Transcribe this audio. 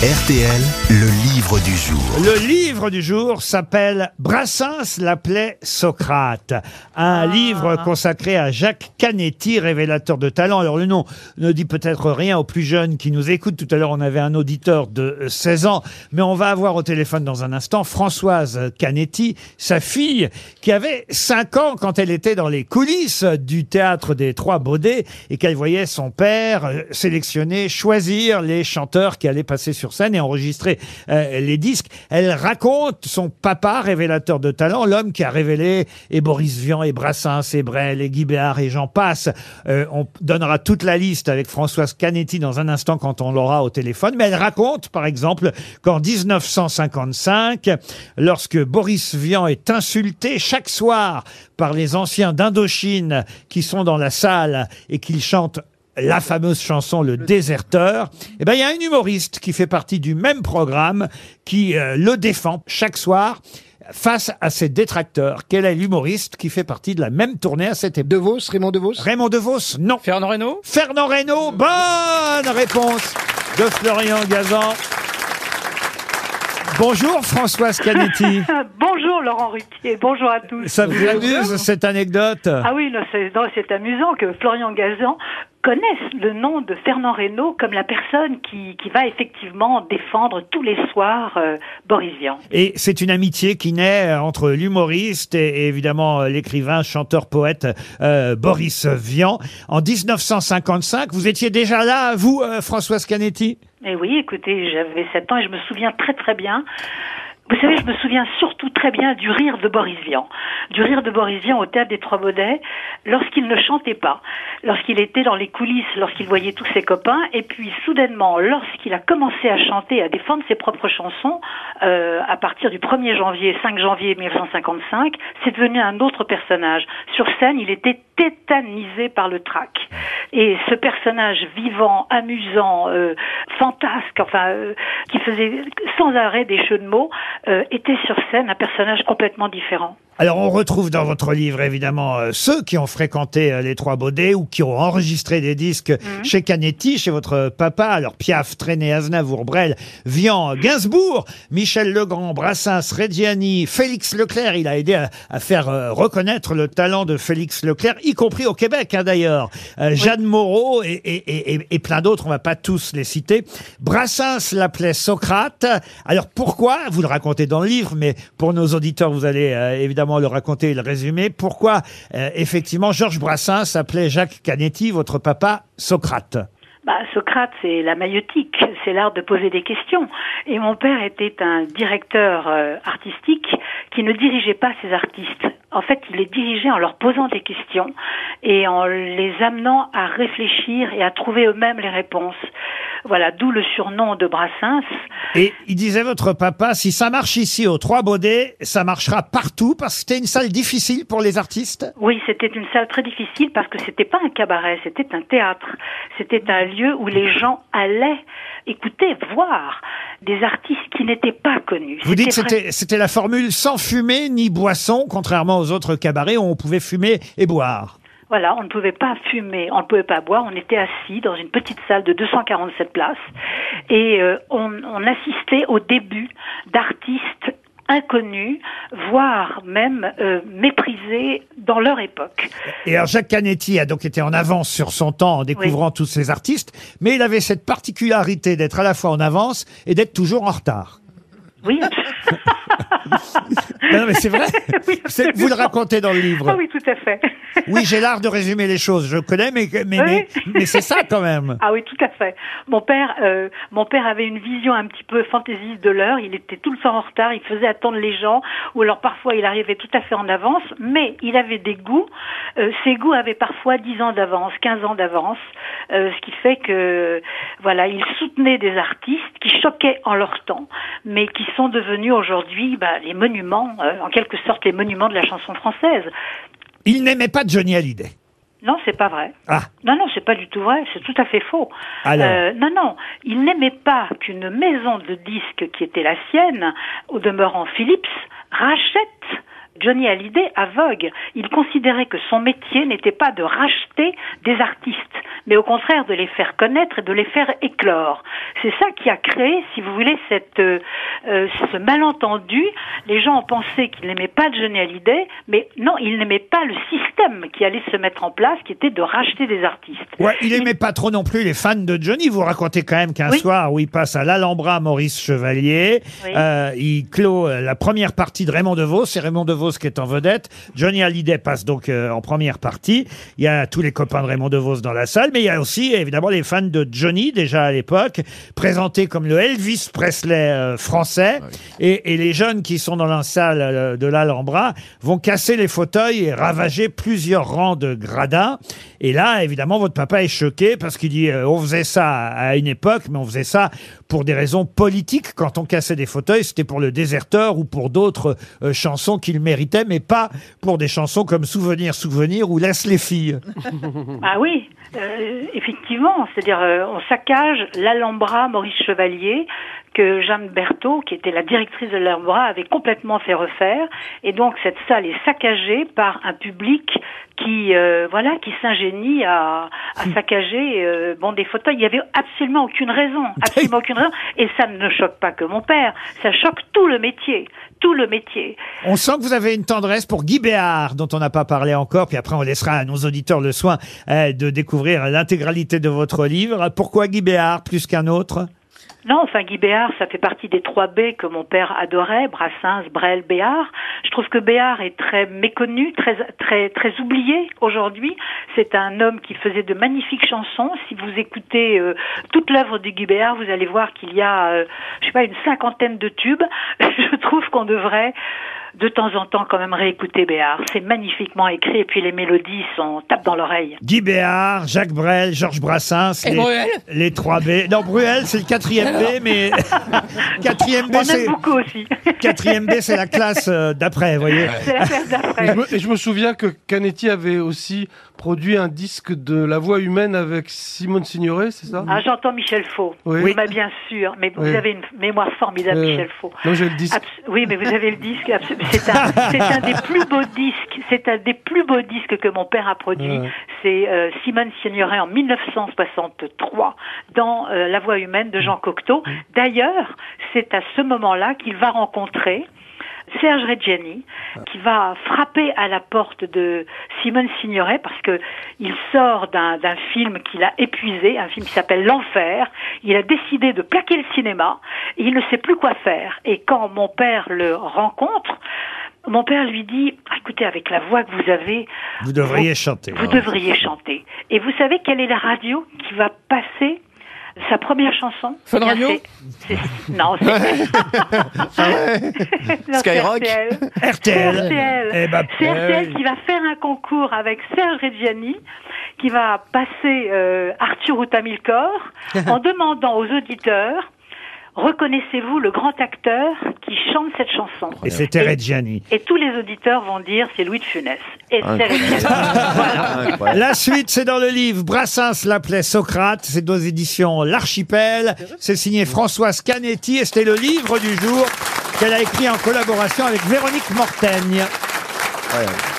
RTL, le livre du jour. Le livre du jour s'appelle Brassens l'appelait Socrate. Un livre consacré à Jacques Canetti, révélateur de talent. Alors le nom ne dit peut-être rien aux plus jeunes qui nous écoutent. Tout à l'heure, on avait un auditeur de 16 ans, mais on va avoir au téléphone dans un instant Françoise Canetti, sa fille, qui avait 5 ans quand elle était dans les coulisses du théâtre des Trois Baudets et qu'elle voyait son père euh, sélectionner, choisir les chanteurs qui allaient passer sur scène et enregistrer euh, les disques. Elle raconte son papa, révélateur de talent, l'homme qui a révélé et Boris Vian et Brassens et Brel et Guy Béard et j'en passe. Euh, on donnera toute la liste avec Françoise Canetti dans un instant quand on l'aura au téléphone. Mais elle raconte, par exemple, qu'en 1955, lorsque Boris Vian est insulté chaque soir par les anciens d'Indochine qui sont dans la salle et qu'ils chantent la fameuse chanson Le Déserteur, eh ben il y a un humoriste qui fait partie du même programme qui euh, le défend chaque soir face à ses détracteurs. Quel est l'humoriste qui fait partie de la même tournée à cette époque? De Vos, Raymond De Vos Raymond DeVos, non. Fernand Reynaud? Fernand Reynaud, bonne réponse de Florian Gazan. Bonjour Françoise Canetti. Bonjour Laurent Ruquier, bonjour à tous. Ça vous amuse cette anecdote? Ah oui, non, c'est non, c'est amusant que Florian Gazan connaisse le nom de Fernand Reynaud comme la personne qui, qui va effectivement défendre tous les soirs euh, Boris Vian. Et c'est une amitié qui naît euh, entre l'humoriste et, et évidemment euh, l'écrivain, chanteur, poète euh, Boris Vian. En 1955, vous étiez déjà là, vous, euh, Françoise Canetti? Et oui, écoutez, j'avais 7 ans et je me souviens très très bien. Vous savez, je me souviens surtout très bien du rire de Boris Vian. Du rire de Boris Vian au théâtre des Trois Baudets lorsqu'il ne chantait pas, lorsqu'il était dans les coulisses, lorsqu'il voyait tous ses copains, et puis soudainement, lorsqu'il a commencé à chanter, à défendre ses propres chansons, euh, à partir du 1er janvier, 5 janvier 1955, c'est devenu un autre personnage. Sur scène, il était tétanisé par le trac. Et ce personnage vivant, amusant, euh, fantasque, enfin, euh, qui faisait sans arrêt des jeux de mots, euh, était sur scène un personnage complètement différent. Alors on retrouve dans votre livre évidemment euh, ceux qui ont fréquenté euh, les Trois Baudets ou qui ont enregistré des disques chez Canetti, chez votre papa. Alors Piaf, Trenet, Aznavour, Brel, Vian, Gainsbourg, Michel Legrand, Brassens, Reggiani, Félix Leclerc. Il a aidé à, à faire euh, reconnaître le talent de Félix Leclerc, y compris au Québec hein, d'ailleurs. Euh, Jeanne Moreau et, et- et- et- et plein d'autres, on va pas tous les citer. Brassens l'appelait Socrate. Alors pourquoi? Vous le racontez dans le livre, mais pour nos auditeurs, vous allez euh, évidemment le raconter et le résumer. Pourquoi euh, effectivement Georges Brassens s'appelait Jacques Canetti, votre papa, Socrate? Bah, Socrate, c'est la maïotique, c'est l'art de poser des questions. Et mon père était un directeur euh, artistique qui ne dirigeait pas ses artistes. En fait, il les dirigeait en leur posant des questions et en les amenant à réfléchir et à trouver eux-mêmes les réponses. Voilà, d'où le surnom de Brassens. Et il disait votre papa, si ça marche ici aux Trois Baudets, ça marchera partout parce que c'était une salle difficile pour les artistes. Oui, c'était une salle très difficile parce que c'était pas un cabaret, c'était un théâtre. C'était un lieu où les gens allaient écouter, voir des artistes qui n'étaient pas connus. Vous dites que c'était c'était la formule sans fumée ni boisson, contrairement aux autres cabarets où on pouvait fumer et boire. Voilà, on ne pouvait pas fumer, on ne pouvait pas boire, on était assis dans une petite salle de 247 places et euh, on, on assistait au début d'artistes inconnus, voire même euh, méprisés dans leur époque. Et alors Jacques Canetti a donc été en avance sur son temps en découvrant tous ces artistes, mais il avait cette particularité d'être à la fois en avance et d'être toujours en retard. Oui, Non, mais c'est vrai. Oui, C'est- vous le absolument. racontez dans le livre. Ah oui, tout à fait. Oui, j'ai l'art de résumer les choses. Je connais, mais mais mais, Oui. mais c'est ça quand même. Ah oui, tout à fait. Mon père, euh, mon père avait une vision un petit peu fantaisiste de l'heure. Il était tout le temps en retard. Il faisait attendre les gens, ou alors parfois il arrivait tout à fait en avance. Mais il avait des goûts. Euh, ses goûts avaient parfois 10 ans d'avance, 15 ans d'avance, euh, ce qui fait que voilà, il soutenait des artistes qui choquaient en leur temps, mais qui sont devenus aujourd'hui bah, les monuments, euh, en quelque sorte les monuments de la chanson française. Il n'aimait pas Johnny Hallyday. Non, c'est pas vrai. Ah, Non, non, c'est pas du tout vrai, c'est tout à fait faux. Alors Euh, non, non, il n'aimait pas qu'une maison de disques qui était la sienne, au demeurant Philips, rachète Johnny Hallyday à Vogue. Il considérait que son métier n'était pas de racheter des artistes, mais au contraire de les faire connaître et de les faire éclore. C'est ça qui a créé, si vous voulez, cette, euh, euh, ce malentendu. Les gens ont pensé qu'il n'aimait pas Johnny Hallyday, mais non, il n'aimait pas le système qui allait se mettre en place, qui était de racheter des artistes. Ouais, il aimait pas trop non plus les fans de Johnny. Vous racontez quand même qu'un Oui. soir où il passe à l'Alhambra Maurice Chevalier, Oui. euh, il clôt la première partie de Raymond DeVos. C'est Raymond DeVos qui est en vedette. Johnny Hallyday passe donc euh, en première partie. Il y a tous les copains de Raymond DeVos dans la salle, mais il y a aussi évidemment les fans de Johnny déjà à l'époque, présentés comme le Elvis Presley euh, français. Et, et les jeunes qui sont dans la salle euh, de l'Alhambra vont casser les fauteuils et ravager plusieurs rangs de gradins. Et là, évidemment, votre papa est choqué parce qu'il dit euh, on faisait ça à une époque, mais on faisait ça pour des raisons politiques. Quand on cassait des fauteuils, c'était pour le déserteur ou pour d'autres euh, chansons qu'il méritait, mais pas pour des chansons comme Souvenir, Souvenir ou Laisse les filles. Ah oui, euh, effectivement, c'est-à-dire euh, on saccage l'Alhambra Maurice Chevalier que Jeanne Berthaud, qui était la directrice de l'Alhambra, avait complètement fait refaire, et donc cette salle est saccagée par un public qui euh, voilà qui s'ingénie à, à saccager bon des fauteuils. Il y avait absolument aucune raison, absolument aucune raison, et ça ne choque pas que mon père, ça choque tout le métier, On sent que vous avez une tendresse pour Guy Béard, dont on n'a pas parlé encore, puis après on laissera à nos auditeurs le soin euh, de découvrir l'intégralité de votre livre. Pourquoi Guy Béard plus qu'un autre? Non, enfin Guy Béard, ça fait partie des trois B que mon père adorait, Brassens, Brel, Béard. Je trouve que Béard est très méconnu, très très très oublié aujourd'hui. C'est un homme qui faisait de magnifiques chansons. Si vous écoutez euh, toute l'œuvre de Guy Béard, vous allez voir qu'il y a, euh, je sais pas, une cinquantaine de tubes. je trouve qu'on devrait de temps en temps quand même réécouter Béard. C'est magnifiquement écrit et puis les mélodies sont tape dans l'oreille. Guy Béard, Jacques Brel, Georges Brassens, Et les, Bruel les trois B. Non, Bruel, c'est le quatrième B, mais quatrième B, On c'est aime beaucoup aussi. quatrième B, c'est la classe euh, d'après, vous voyez. C'est la classe Et d'après. je, me, et je me souviens que Canetti avait aussi produit un disque de La Voix humaine avec Simone Signoret, c'est ça Ah, j'entends Michel Faux. Oui. Oui. Bah, bien sûr, mais vous Oui. avez une mémoire formidable, Euh, Michel Faux. Non, j'ai le disque. Abs- oui, mais vous avez le disque. C'est un, des plus beaux disques. C'est un des plus beaux disques que mon père a produit. Ouais. C'est euh, Simone Signoret en 1963 dans euh, La Voix humaine de Jean Cocteau. D'ailleurs, c'est à ce moment-là qu'il va rencontrer Serge Reggiani, qui va frapper à la porte de Simone Signoret parce que il sort d'un film qu'il a épuisé, un film qui s'appelle L'Enfer. Il a décidé de plaquer le cinéma et il ne sait plus quoi faire. Et quand mon père le rencontre, mon père lui dit, écoutez, avec la voix que vous avez, Vous devriez chanter. vous devriez chanter. Et vous savez quelle est la radio qui va passer sa première chanson Fun Radio c'est- c'est- Non, c'est... Non, Skyrock c'est RTL. RTL. C'est RTL. Eh ben, C'est RTL qui va faire un concours avec Serge Reggiani, qui va passer euh, Arthur ou Tamilcor, en demandant aux auditeurs reconnaissez-vous le grand acteur qui chante cette chanson Et c'était Reggiani. Et tous les auditeurs vont dire c'est Louis de Funès. Et c'est Reggiani. voilà. La suite, c'est dans le livre Brassens l'appelait Socrate. C'est aux éditions L'Archipel. C'est signé Françoise Canetti et c'était le livre du jour qu'elle a écrit en collaboration avec Véronique Mortaigne. Ouais.